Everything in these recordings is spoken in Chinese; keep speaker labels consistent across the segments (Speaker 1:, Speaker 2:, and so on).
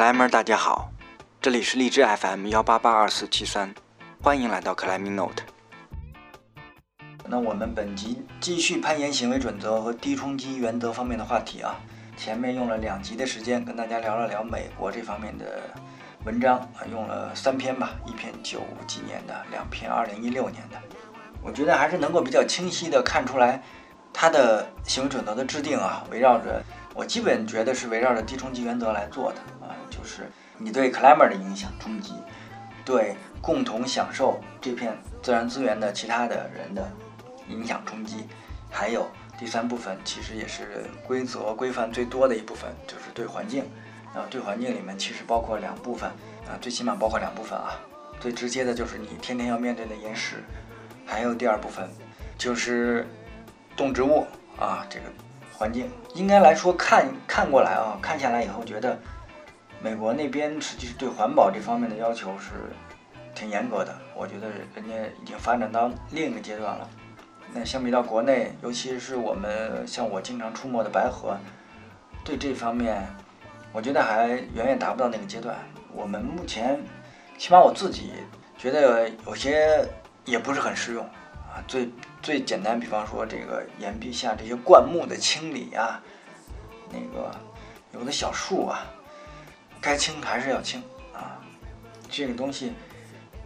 Speaker 1: 克莱们，大家好，这里是荔枝 FM 幺八八二四七三，欢迎来到克莱明 Note。那我们本集继续攀岩行为准则和低冲击原则方面的话题啊。前面用了两集的时间跟大家聊了聊美国这方面的文章啊，用了三篇吧，一篇九几年的，两篇二零一六年的。我觉得还是能够比较清晰的看出来，它的行为准则的制定啊，围绕着。我基本觉得是围绕着低冲击原则来做的，就是你对 climber 的影响冲击，对共同享受这片自然资源的其他的人的影响冲击，还有第三部分其实也是规则规范最多的一部分，就是对环境。啊，对环境里面其实包括两部分啊，最起码包括两部分啊，最直接的就是你天天要面对的岩石，还有第二部分就是动植物啊，这个。环境应该来说，看看过来啊，看下来以后觉得，美国那边实际是对环保这方面的要求是挺严格的。我觉得人家已经发展到另一个阶段了。那相比到国内，尤其是我们像我经常出没的白河，对这方面，我觉得还远远达不到那个阶段。我们目前，起码我自己觉得有些也不是很适用啊。最最简单，比方说这个岩壁下这些灌木的清理啊，那个有的小树啊，该清还是要清啊。这个东西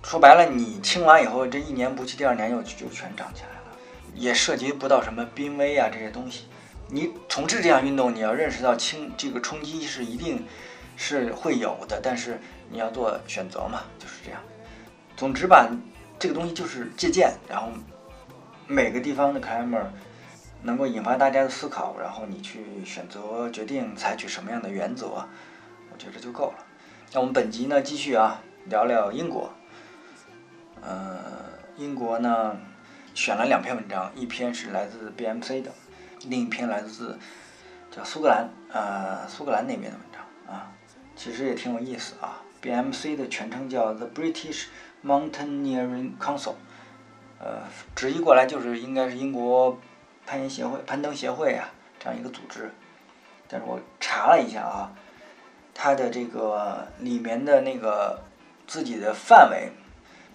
Speaker 1: 说白了，你清完以后，这一年不去，第二年又就全长起来了，也涉及不到什么濒危啊这些东西。你从事这项运动，你要认识到清这个冲击是一定是会有的，但是你要做选择嘛，就是这样。总之吧，这个东西就是借鉴，然后。每个地方的 climber 能够引发大家的思考，然后你去选择决定采取什么样的原则，我觉得就够了。那我们本集呢，继续啊聊聊英国。呃，英国呢选了两篇文章，一篇是来自 BMC 的，另一篇来自叫苏格兰呃苏格兰那边的文章啊，其实也挺有意思啊。BMC 的全称叫 The British Mountaineering Council。呃，直译过来就是应该是英国攀岩协会、攀登协会啊这样一个组织，但是我查了一下啊，它的这个里面的那个自己的范围，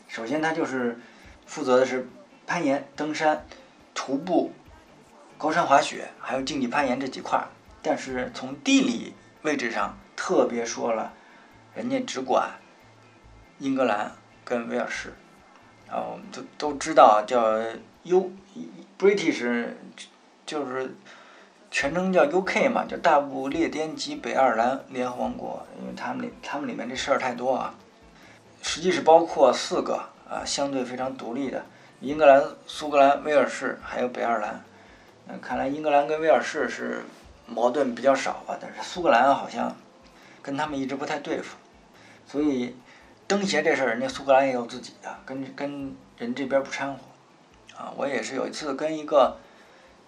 Speaker 1: 首先它就是负责的是攀岩、登山、徒步、高山滑雪，还有竞技攀岩这几块儿，但是从地理位置上特别说了，人家只管英格兰跟威尔士。啊，我们都都知道叫 U，British，就是全称叫 UK 嘛，叫大不列颠及北爱尔兰联合王国，因为他们里他们里面这事儿太多啊。实际是包括四个啊，相对非常独立的英格兰、苏格兰、威尔士还有北爱尔兰。嗯，看来英格兰跟威尔士是矛盾比较少吧，但是苏格兰好像跟他们一直不太对付，所以。登协这事儿，人家苏格兰也有自己的，跟跟人这边不掺和，啊，我也是有一次跟一个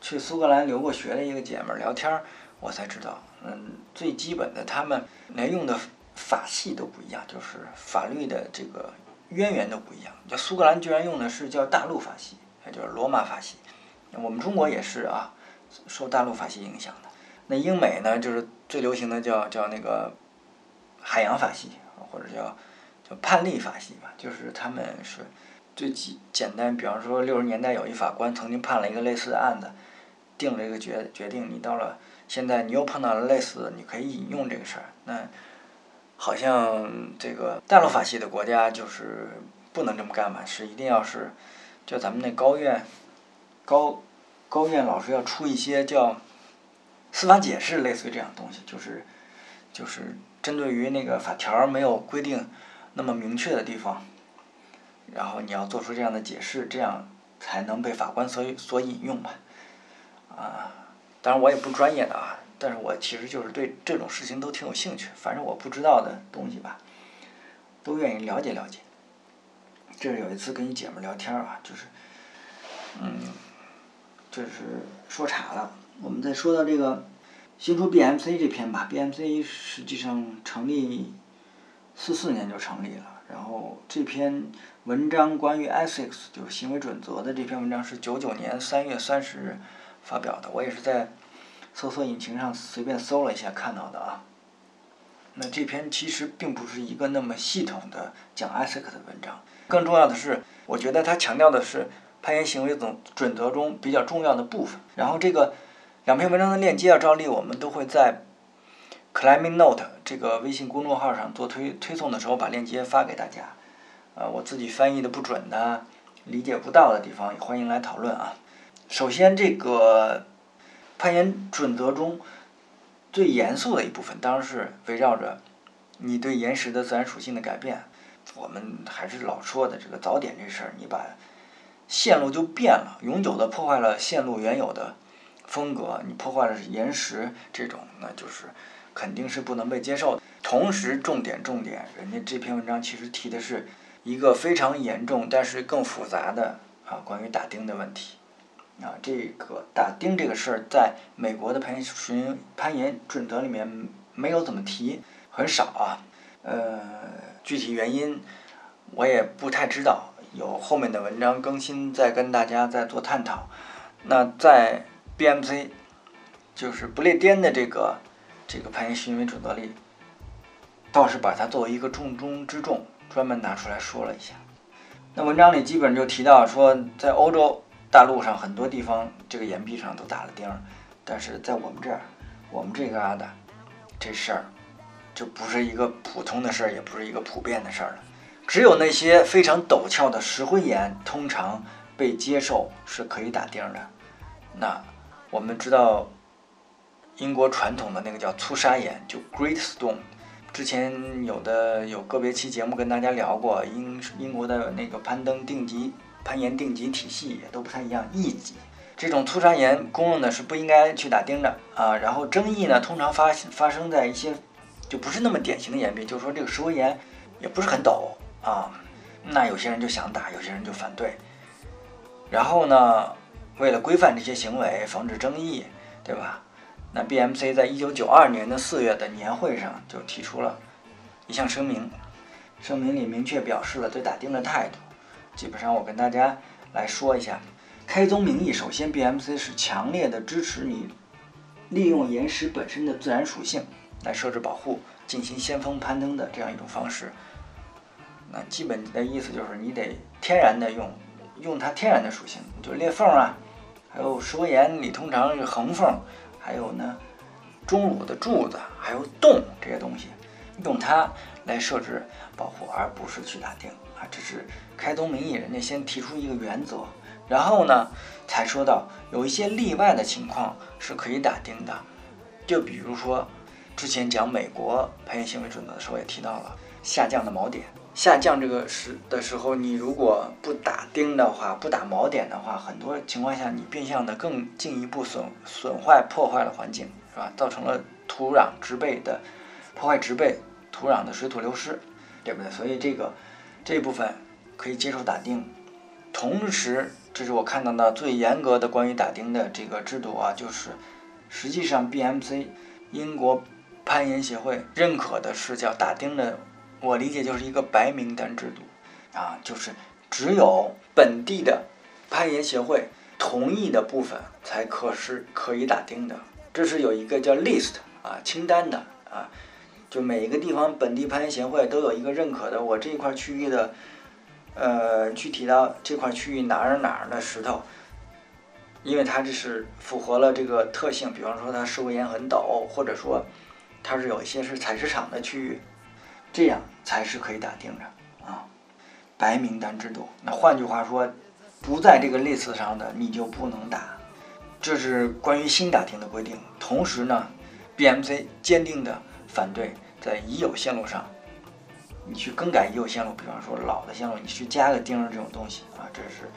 Speaker 1: 去苏格兰留过学的一个姐们聊天，我才知道，嗯，最基本的他们连用的法系都不一样，就是法律的这个渊源都不一样。叫苏格兰居然用的是叫大陆法系，也就是罗马法系，我们中国也是啊，受大陆法系影响的。那英美呢，就是最流行的叫叫那个海洋法系，或者叫叫。判例法系吧，就是他们是最简简单。比方说，六十年代有一法官曾经判了一个类似的案子，定了一个决决定。你到了现在，你又碰到了类似的，你可以引用这个事儿。那好像这个大陆法系的国家就是不能这么干吧？是一定要是，就咱们那高院高高院老师要出一些叫司法解释，类似于这样东西，就是就是针对于那个法条没有规定。那么明确的地方，然后你要做出这样的解释，这样才能被法官所所引用吧？啊，当然我也不专业的啊，但是我其实就是对这种事情都挺有兴趣，反正我不知道的东西吧，都愿意了解了解。这是有一次跟一姐们聊天啊，就是，嗯，就是说岔了。我们再说到这个新出 BMC 这篇吧，BMC 实际上成立。四四年就成立了，然后这篇文章关于 ethics 就是行为准则的这篇文章是九九年三月三十日发表的，我也是在搜索引擎上随便搜了一下看到的啊。那这篇其实并不是一个那么系统的讲 ASIC 的文章。更重要的是，我觉得他强调的是攀岩行为总准则中比较重要的部分。然后这个两篇文章的链接啊，照例我们都会在 Climbing Note 这个微信公众号上做推推送的时候把链接发给大家。呃，我自己翻译的不准的、理解不到的地方，也欢迎来讨论啊。首先，这个攀岩准则中最严肃的一部分，当然是围绕着你对岩石的自然属性的改变。我们还是老说的这个早点这事儿，你把线路就变了，永久的破坏了线路原有的风格，你破坏了岩石这种，那就是肯定是不能被接受的。同时，重点重点，人家这篇文章其实提的是一个非常严重但是更复杂的啊关于打钉的问题。啊，这个打钉这个事儿，在美国的攀岩巡攀岩准则里面没有怎么提，很少啊。呃，具体原因我也不太知道，有后面的文章更新再跟大家再做探讨。那在 BMC 就是不列颠的这个这个攀岩巡为准则里，倒是把它作为一个重中之重，专门拿出来说了一下。那文章里基本就提到说，在欧洲。大陆上很多地方这个岩壁上都打了钉儿，但是在我们这儿，我们这旮瘩，这事儿就不是一个普通的事儿，也不是一个普遍的事儿了。只有那些非常陡峭的石灰岩，通常被接受是可以打钉的。那我们知道，英国传统的那个叫粗砂岩，就 Great Stone。之前有的有个别期节目跟大家聊过，英英国的那个攀登定级。攀岩定级体系也都不太一样，E 级这种粗砂岩公认的是不应该去打钉的啊。然后争议呢，通常发发生在一些就不是那么典型的岩壁，就是说这个石灰岩也不是很陡啊。那有些人就想打，有些人就反对。然后呢，为了规范这些行为，防止争议，对吧？那 BMC 在一九九二年的四月的年会上就提出了一项声明，声明里明确表示了对打钉的态度。基本上我跟大家来说一下，开宗明义，首先 BMC 是强烈的支持你利用岩石本身的自然属性来设置保护，进行先锋攀登的这样一种方式。那基本的意思就是你得天然的用用它天然的属性，就裂缝啊，还有石灰岩里通常是横缝，还有呢钟乳的柱子，还有洞这些东西，用它来设置保护，而不是去打钉。这是开宗明义，人家先提出一个原则，然后呢，才说到有一些例外的情况是可以打钉的。就比如说，之前讲美国攀岩行为准则的时候也提到了下降的锚点。下降这个时的时候，你如果不打钉的话，不打锚点的话，很多情况下你变相的更进一步损损坏破坏了环境，是吧？造成了土壤植被的破坏，植被土壤的水土流失，对不对？所以这个。这部分可以接受打钉，同时，这是我看到的最严格的关于打钉的这个制度啊，就是实际上 BMC 英国攀岩协会认可的是叫打钉的，我理解就是一个白名单制度啊，就是只有本地的攀岩协会同意的部分才可是可以打钉的，这是有一个叫 list 啊清单的啊。就每一个地方本地攀岩协会都有一个认可的，我这一块区域的，呃，具体到这块区域哪儿哪儿的石头，因为它这是符合了这个特性，比方说它石灰岩很陡，或者说它是有一些是采石场的区域，这样才是可以打钉的啊。白名单制度，那换句话说，不在这个 list 上的你就不能打，这是关于新打钉的规定。同时呢，BMC 坚定的。反对在已有线路上，你去更改已有线路，比方说老的线路，你去加个钉儿这种东西啊，这是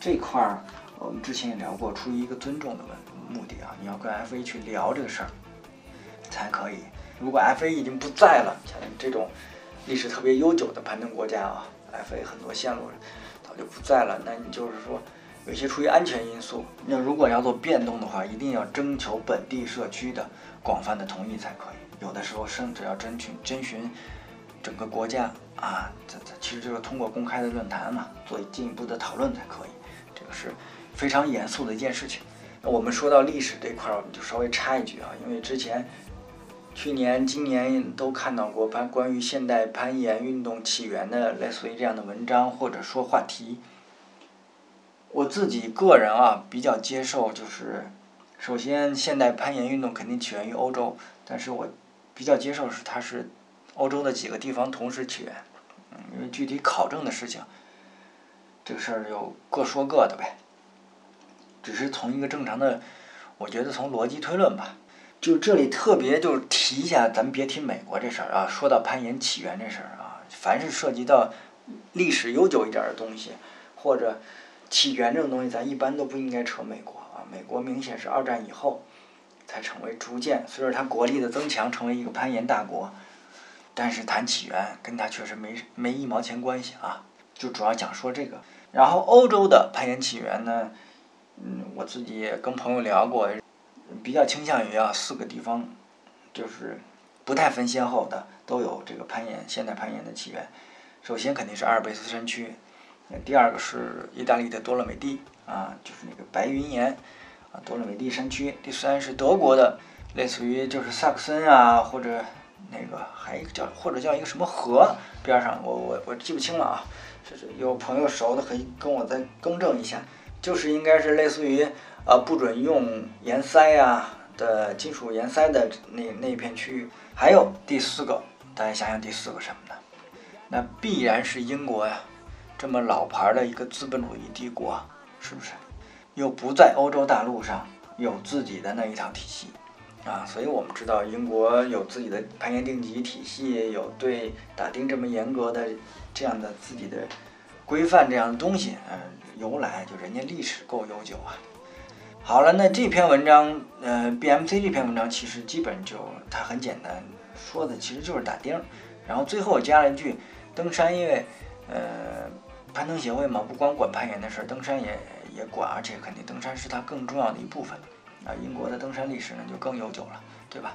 Speaker 1: 这块儿我们之前也聊过，出于一个尊重的问目的啊，你要跟 FA 去聊这个事儿才可以。如果 FA 已经不在了，像这种历史特别悠久的攀登国家啊，FA 很多线路早就不在了，那你就是说有些出于安全因素，那如果要做变动的话，一定要征求本地社区的广泛的同意才可以。有的时候甚至要征询征询整个国家啊，这这其实就是通过公开的论坛嘛，做进一步的讨论才可以。这个是非常严肃的一件事情。那我们说到历史这块儿，我们就稍微插一句啊，因为之前去年、今年都看到过攀关于现代攀岩运动起源的类似于这样的文章或者说话题。我自己个人啊比较接受，就是首先现代攀岩运动肯定起源于欧洲，但是我比较接受是它是欧洲的几个地方同时起源，嗯，因为具体考证的事情，这个事儿就各说各的呗。只是从一个正常的，我觉得从逻辑推论吧。就这里特别就是提一下，咱们别提美国这事儿啊。说到攀岩起源这事儿啊，凡是涉及到历史悠久一点的东西，或者起源这种东西，咱一般都不应该扯美国啊。美国明显是二战以后才成为逐渐随着它国力的增强，成为一个攀岩大国。但是谈起源，跟它确实没没一毛钱关系啊。就主要讲说这个。然后欧洲的攀岩起源呢，嗯，我自己也跟朋友聊过。比较倾向于啊，四个地方，就是不太分先后的，都有这个攀岩现代攀岩的起源。首先肯定是阿尔卑斯山区，第二个是意大利的多洛美蒂啊，就是那个白云岩啊，多洛美蒂山区。第三是德国的，类似于就是萨克森啊，或者那个还一个叫或者叫一个什么河边上，我我我记不清了啊，就是有朋友熟的可以跟我再更正一下，就是应该是类似于。呃，不准用盐塞呀的金属盐塞的那那片区域。还有第四个，大家想想第四个什么呢？那必然是英国呀，这么老牌的一个资本主义帝国，是不是？又不在欧洲大陆上有自己的那一套体系啊，所以我们知道英国有自己的攀岩定级体系，有对打钉这么严格的这样的自己的规范这样的东西，嗯，由来就人家历史够悠久啊。好了，那这篇文章，呃，BMC 这篇文章其实基本就它很简单，说的其实就是打钉，然后最后加了一句，登山因为，呃，攀登协会嘛，不光管攀岩的事儿，登山也也管，而且肯定登山是它更重要的一部分，啊，英国的登山历史呢就更悠久了，对吧？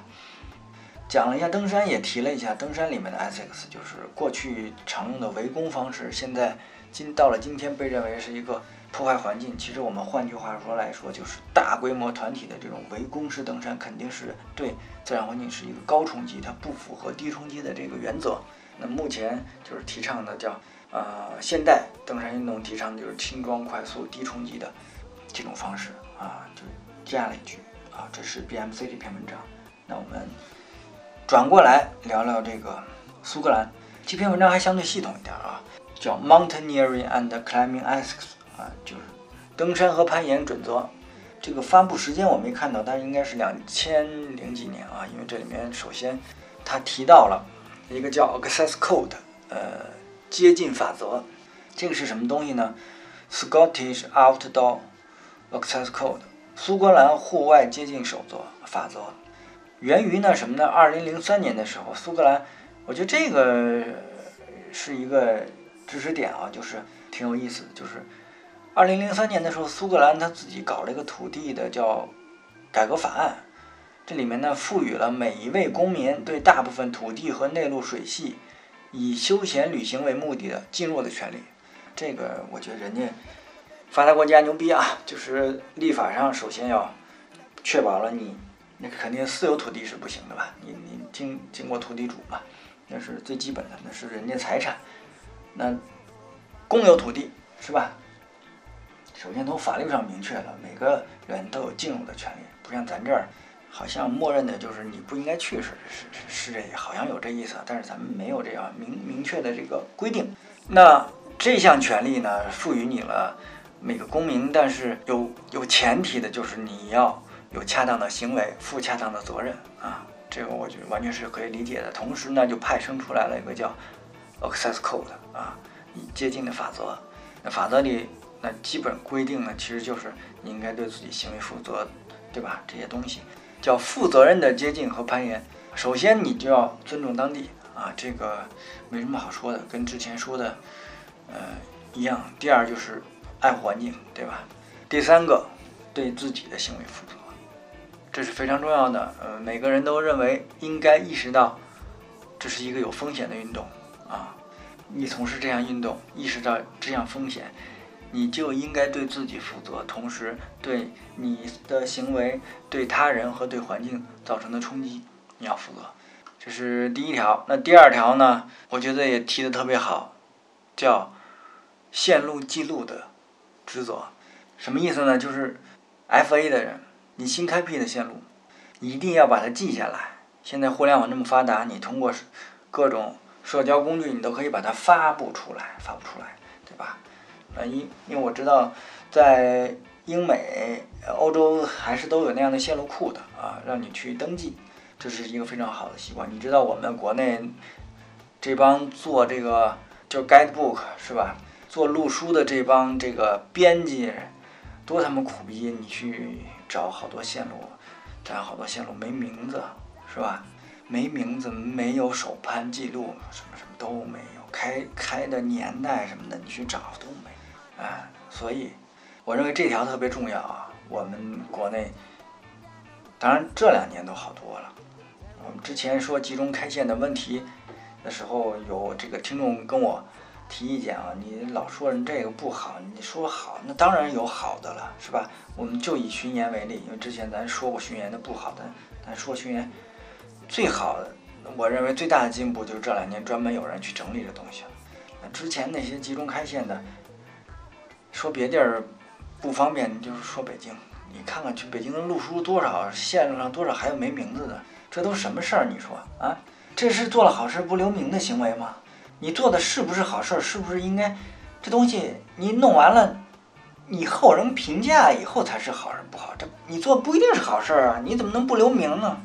Speaker 1: 讲了一下登山，也提了一下登山里面的 ethics，就是过去常用的围攻方式，现在今到了今天被认为是一个。破坏环境，其实我们换句话说来说，就是大规模团体的这种围攻式登山，肯定是对自然环境是一个高冲击，它不符合低冲击的这个原则。那目前就是提倡的叫呃现代登山运动提倡的就是轻装快速低冲击的这种方式啊，就加了一句啊，这是 BMC 这篇文章。那我们转过来聊聊这个苏格兰这篇文章还相对系统一点啊，叫 Mountaineering and Climbing Ethics。啊，就是登山和攀岩准则，这个发布时间我没看到，但应该是两千零几年啊，因为这里面首先他提到了一个叫 Access Code，呃，接近法则，这个是什么东西呢？Scottish Outdoor Access Code，苏格兰户外接近守则法则，源于呢什么呢？二零零三年的时候，苏格兰，我觉得这个是一个知识点啊，就是挺有意思的，就是。二零零三年的时候，苏格兰他自己搞了一个土地的叫改革法案，这里面呢赋予了每一位公民对大部分土地和内陆水系以休闲旅行为目的的进入的权利。这个我觉得人家发达国家牛逼啊，就是立法上首先要确保了你那肯定私有土地是不行的吧？你你经经过土地主嘛，那是最基本的，那是人家财产。那公有土地是吧？首先从法律上明确了，每个人都有进入的权利，不像咱这儿，好像默认的就是你不应该去，是是是这，好像有这意思，但是咱们没有这样明明确的这个规定。那这项权利呢，赋予你了每个公民，但是有有前提的，就是你要有恰当的行为，负恰当的责任啊，这个我觉得完全是可以理解的。同时呢，就派生出来了一个叫 Access Code 啊，接近的法则，那法则里。那基本规定呢，其实就是你应该对自己行为负责，对吧？这些东西叫负责任的接近和攀岩。首先，你就要尊重当地啊，这个没什么好说的，跟之前说的呃一样。第二就是爱护环境，对吧？第三个，对自己的行为负责，这是非常重要的。呃，每个人都认为应该意识到这是一个有风险的运动啊。你从事这项运动，意识到这项风险。你就应该对自己负责，同时对你的行为对他人和对环境造成的冲击你要负责。这是第一条。那第二条呢？我觉得也提的特别好，叫线路记录的职责。什么意思呢？就是 FA 的人，你新开辟的线路，你一定要把它记下来。现在互联网这么发达，你通过各种社交工具，你都可以把它发布出来，发布出来，对吧？呃，因因为我知道，在英美、欧洲还是都有那样的线路库的啊，让你去登记。这是一个非常好的习惯。你知道我们国内这帮做这个就 guidebook 是吧？做路书的这帮这个编辑多他妈苦逼！你去找好多线路，找好多线路没名字是吧？没名字，没有手攀记录，什么什么都没有，开开的年代什么的，你去找都。哎，所以我认为这条特别重要啊。我们国内当然这两年都好多了。我们之前说集中开线的问题的时候，有这个听众跟我提意见啊，你老说人这个不好，你说好，那当然有好的了，是吧？我们就以巡演为例，因为之前咱说过巡演的不好的，咱说巡演最好的，我认为最大的进步就是这两年专门有人去整理这东西了。那之前那些集中开线的，说别地儿不方便，就是说北京，你看看去北京的路书多少，线路上多少还有没名字的。这都什么事儿？你说啊，这是做了好事不留名的行为吗？你做的是不是好事？是不是应该这东西你弄完了，你后人评价以后才是好事不好？这你做不一定是好事啊！你怎么能不留名呢？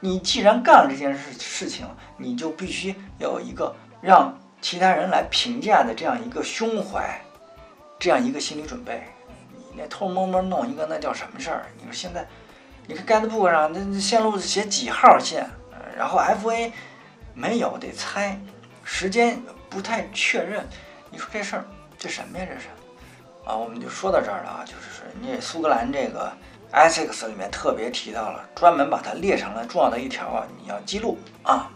Speaker 1: 你既然干了这件事事情，你就必须要有一个让其他人来评价的这样一个胸怀，这样一个心理准备。你那偷摸摸弄一个，那叫什么事儿？你说现在？你看 Guidebook 上那线路写几号线，然后 FA 没有得猜，时间不太确认。你说这事儿这什么呀？这是啊，我们就说到这儿了啊，就是说你苏格兰这个 Essex 里面特别提到了，专门把它列成了重要的一条啊，你要记录啊。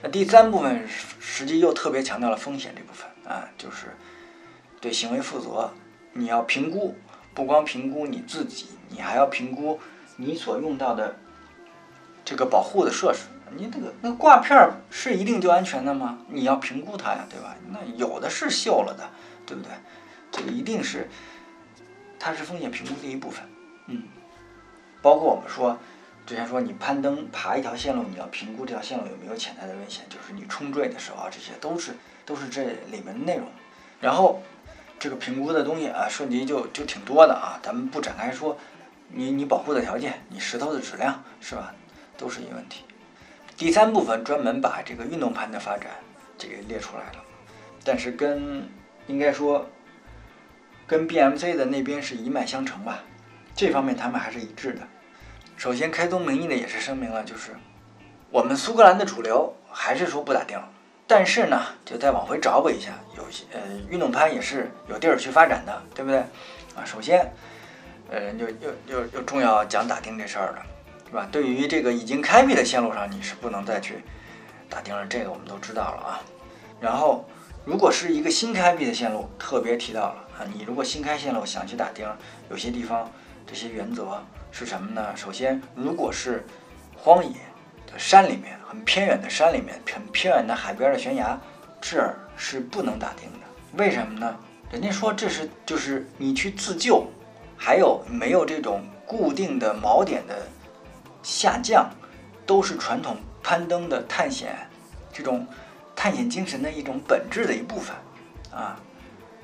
Speaker 1: 那第三部分实际又特别强调了风险这部分啊，就是对行为负责，你要评估，不光评估你自己，你还要评估。你所用到的这个保护的设施，你这个那挂片是一定就安全的吗？你要评估它呀，对吧？那有的是锈了的，对不对？这个一定是，它是风险评估的一部分。嗯，包括我们说之前说你攀登爬一条线路，你要评估这条线路有没有潜在的危险，就是你冲坠的时候啊，这些都是都是这里面的内容。然后这个评估的东西啊，涉及就就挺多的啊，咱们不展开说。你你保护的条件，你石头的质量是吧，都是一问题。第三部分专门把这个运动盘的发展这个列出来了，但是跟应该说跟 BMC 的那边是一脉相承吧，这方面他们还是一致的。首先开宗明义的也是声明了，就是我们苏格兰的主流还是说不打钉，但是呢，就再往回找补一下，有些呃运动攀也是有地儿去发展的，对不对？啊，首先。呃，又又又又重要讲打钉这事儿了，是吧？对于这个已经开辟的线路上，你是不能再去打钉了，这个我们都知道了啊。然后，如果是一个新开辟的线路，特别提到了啊，你如果新开线路想去打钉，有些地方这些原则是什么呢？首先，如果是荒野山里面，很偏远的山里面，很偏远的海边的悬崖，这儿是不能打钉的。为什么呢？人家说这是就是你去自救。还有没有这种固定的锚点的下降，都是传统攀登的探险这种探险精神的一种本质的一部分啊！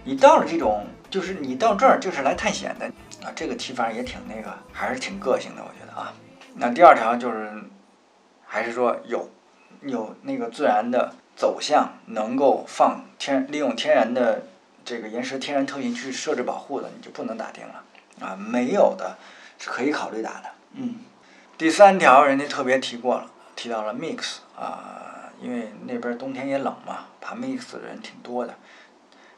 Speaker 1: 你到了这种，就是你到这儿就是来探险的啊！这个提法也挺那个，还是挺个性的，我觉得啊。那第二条就是，还是说有有那个自然的走向，能够放天利用天然的这个岩石天然特性去设置保护的，你就不能打钉了。啊，没有的是可以考虑打的。嗯，第三条人家特别提过了，提到了 mix 啊，因为那边冬天也冷嘛，爬 mix 的人挺多的。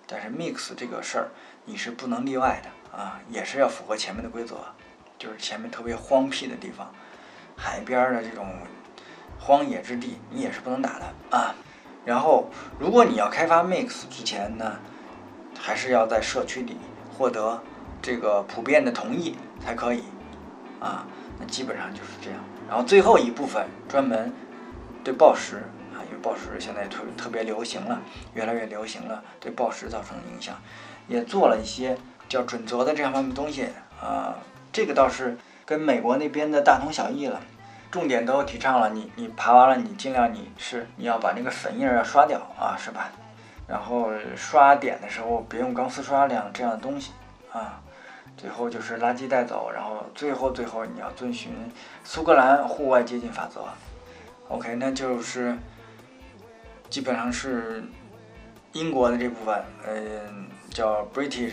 Speaker 1: 但是 mix 这个事儿你是不能例外的啊，也是要符合前面的规则，就是前面特别荒僻的地方，海边的这种荒野之地，你也是不能打的啊。然后，如果你要开发 mix 之前呢，还是要在社区里获得。这个普遍的同意才可以，啊，那基本上就是这样。然后最后一部分专门对暴食啊，因为暴食现在特特别流行了，越来越流行了，对暴食造成的影响，也做了一些叫准则的这样方面东西啊，这个倒是跟美国那边的大同小异了，重点都提倡了，你你爬完了，你尽量你是你要把那个粉印要刷掉啊，是吧？然后刷点的时候别用钢丝刷两这样的东西啊。最后就是垃圾带走，然后最后最后你要遵循苏格兰户外接近法则。OK，那就是基本上是英国的这部分，嗯，叫 British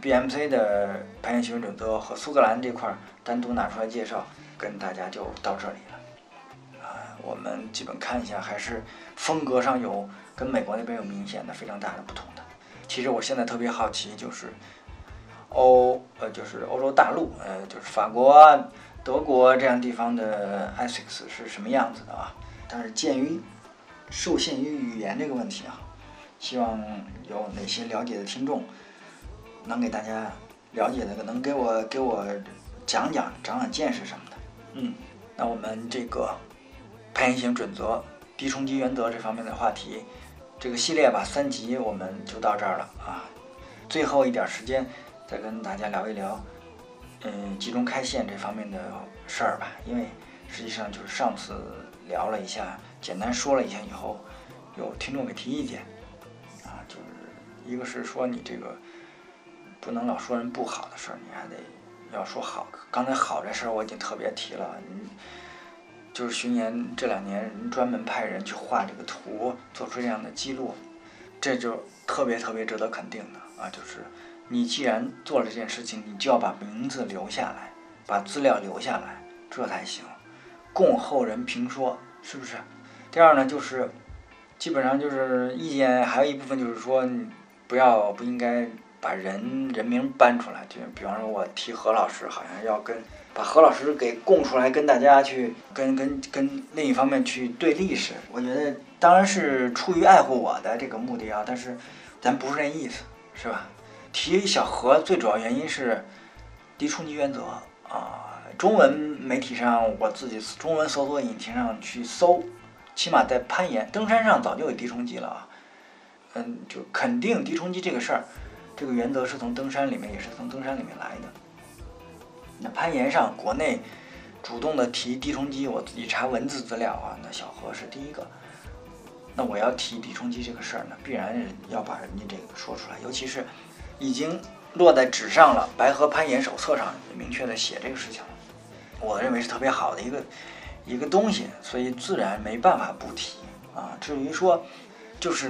Speaker 1: BMC 的攀岩行为准则和苏格兰这块单独拿出来介绍，跟大家就到这里了。啊，我们基本看一下，还是风格上有跟美国那边有明显的非常大的不同的。其实我现在特别好奇就是。欧呃就是欧洲大陆，呃就是法国、德国这样地方的 ASICS 是什么样子的啊？但是鉴于受限于语言这个问题啊，希望有哪些了解的听众能给大家了解的，能给我给我讲讲、长长见识什么的。嗯，那我们这个攀岩型准则、低冲击原则这方面的话题，这个系列吧，三集我们就到这儿了啊。最后一点时间。再跟大家聊一聊，嗯，集中开线这方面的事儿吧。因为实际上就是上次聊了一下，简单说了一下以后，有听众给提意见，啊，就是一个是说你这个不能老说人不好的事儿，你还得要说好。刚才好这事儿我已经特别提了，嗯，就是巡演这两年专门派人去画这个图，做出这样的记录，这就特别特别值得肯定的啊，就是。你既然做了这件事情，你就要把名字留下来，把资料留下来，这才行，供后人评说，是不是？第二呢，就是基本上就是意见，还有一部分就是说，你不要不应该把人人名搬出来，就比方说我提何老师，好像要跟把何老师给供出来，跟大家去跟跟跟另一方面去对历史。我觉得当然是出于爱护我的这个目的啊，但是咱不是那意思，是吧？提小何最主要原因是低冲击原则啊，中文媒体上我自己中文搜索引擎上去搜，起码在攀岩登山上早就有低冲击了啊，嗯，就肯定低冲击这个事儿，这个原则是从登山里面也是从登山里面来的。那攀岩上国内主动的提低冲击，我自己查文字资料啊，那小何是第一个。那我要提低冲击这个事儿呢，必然要把人家这个说出来，尤其是。已经落在纸上了，《白河攀岩手册》上也明确的写这个事情了。我认为是特别好的一个一个东西，所以自然没办法不提啊。至于说就是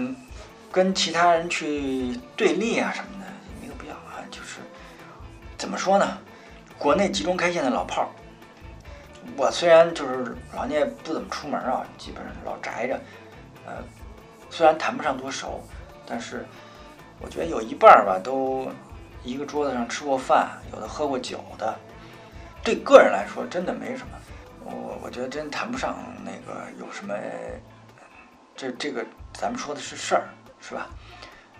Speaker 1: 跟其他人去对立啊什么的，也没有必要啊。就是怎么说呢？国内集中开线的老炮儿，我虽然就是老聂不怎么出门啊，基本上老宅着，呃，虽然谈不上多熟，但是。我觉得有一半儿吧，都一个桌子上吃过饭，有的喝过酒的。对个人来说，真的没什么。我我觉得真谈不上那个有什么。这这个咱们说的是事儿，是吧？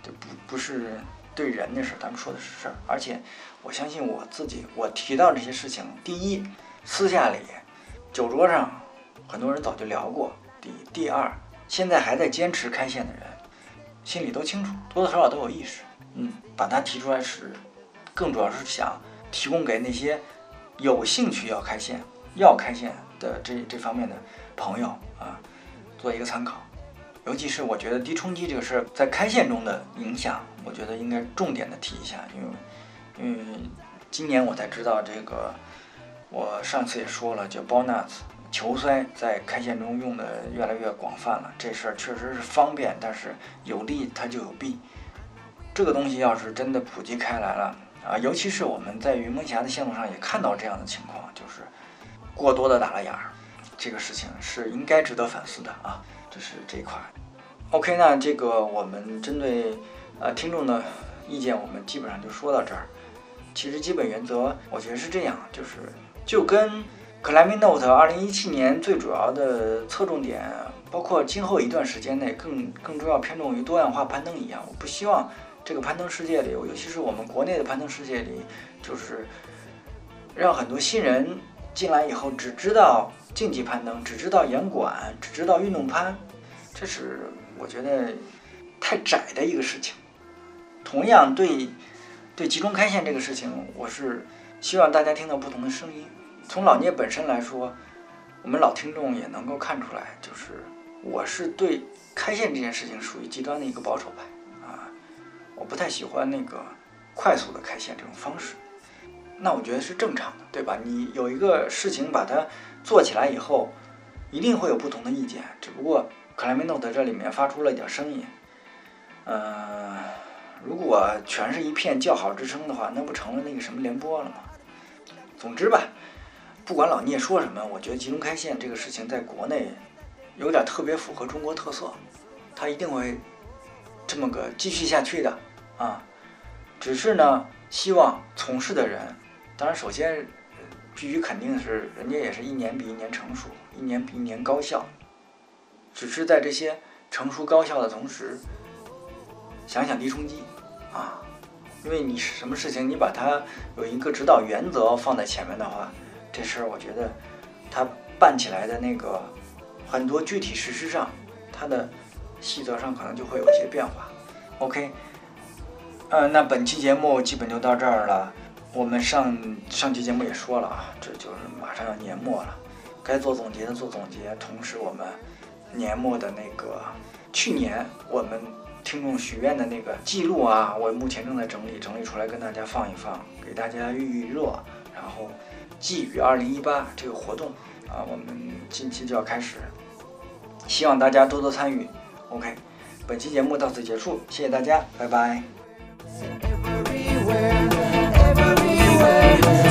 Speaker 1: 这不不是对人的事儿，咱们说的是事儿。而且我相信我自己，我提到这些事情，第一，私下里酒桌上很多人早就聊过；第第二，现在还在坚持开线的人。心里都清楚，多多少少都有意识。嗯，把它提出来是，更主要是想提供给那些有兴趣要开线、要开线的这这方面的朋友啊，做一个参考。尤其是我觉得低冲击这个事儿在开线中的影响，我觉得应该重点的提一下，因为因为今年我才知道这个，我上次也说了，叫 Bonus。球塞在开线中用的越来越广泛了，这事儿确实是方便，但是有利它就有弊。这个东西要是真的普及开来了啊，尤其是我们在云梦峡的线路上也看到这样的情况，就是过多的打了眼儿，这个事情是应该值得反思的啊。这是这一块。OK，那这个我们针对呃听众的意见，我们基本上就说到这儿。其实基本原则我觉得是这样，就是就跟。Climbing Note 二零一七年最主要的侧重点，包括今后一段时间内更更重要偏重于多样化攀登一样。我不希望这个攀登世界里，尤其是我们国内的攀登世界里，就是让很多新人进来以后只知道竞技攀登，只知道严管，只知道运动攀，这是我觉得太窄的一个事情。同样对对集中开线这个事情，我是希望大家听到不同的声音。从老聂本身来说，我们老听众也能够看出来，就是我是对开线这件事情属于极端的一个保守派啊，我不太喜欢那个快速的开线这种方式。那我觉得是正常的，对吧？你有一个事情把它做起来以后，一定会有不同的意见。只不过克莱米诺特这里面发出了一点声音，呃，如果全是一片叫好之声的话，那不成了那个什么联播了吗？总之吧。不管老聂说什么，我觉得集中开线这个事情在国内有点特别符合中国特色，他一定会这么个继续下去的啊。只是呢，希望从事的人，当然首先必须肯定是，人家也是一年比一年成熟，一年比一年高效。只是在这些成熟高效的同时，想想低冲击啊，因为你什么事情，你把它有一个指导原则放在前面的话。这事儿我觉得，他办起来的那个很多具体实施上，它的细则上可能就会有一些变化。OK，嗯，那本期节目基本就到这儿了。我们上上期节目也说了啊，这就是马上要年末了，该做总结的做总结，同时我们年末的那个去年我们听众许愿的那个记录啊，我目前正在整理整理出来跟大家放一放，给大家预预热，然后。寄语二零一八这个活动啊，我们近期就要开始，希望大家多多参与。OK，本期节目到此结束，谢谢大家，拜拜。away.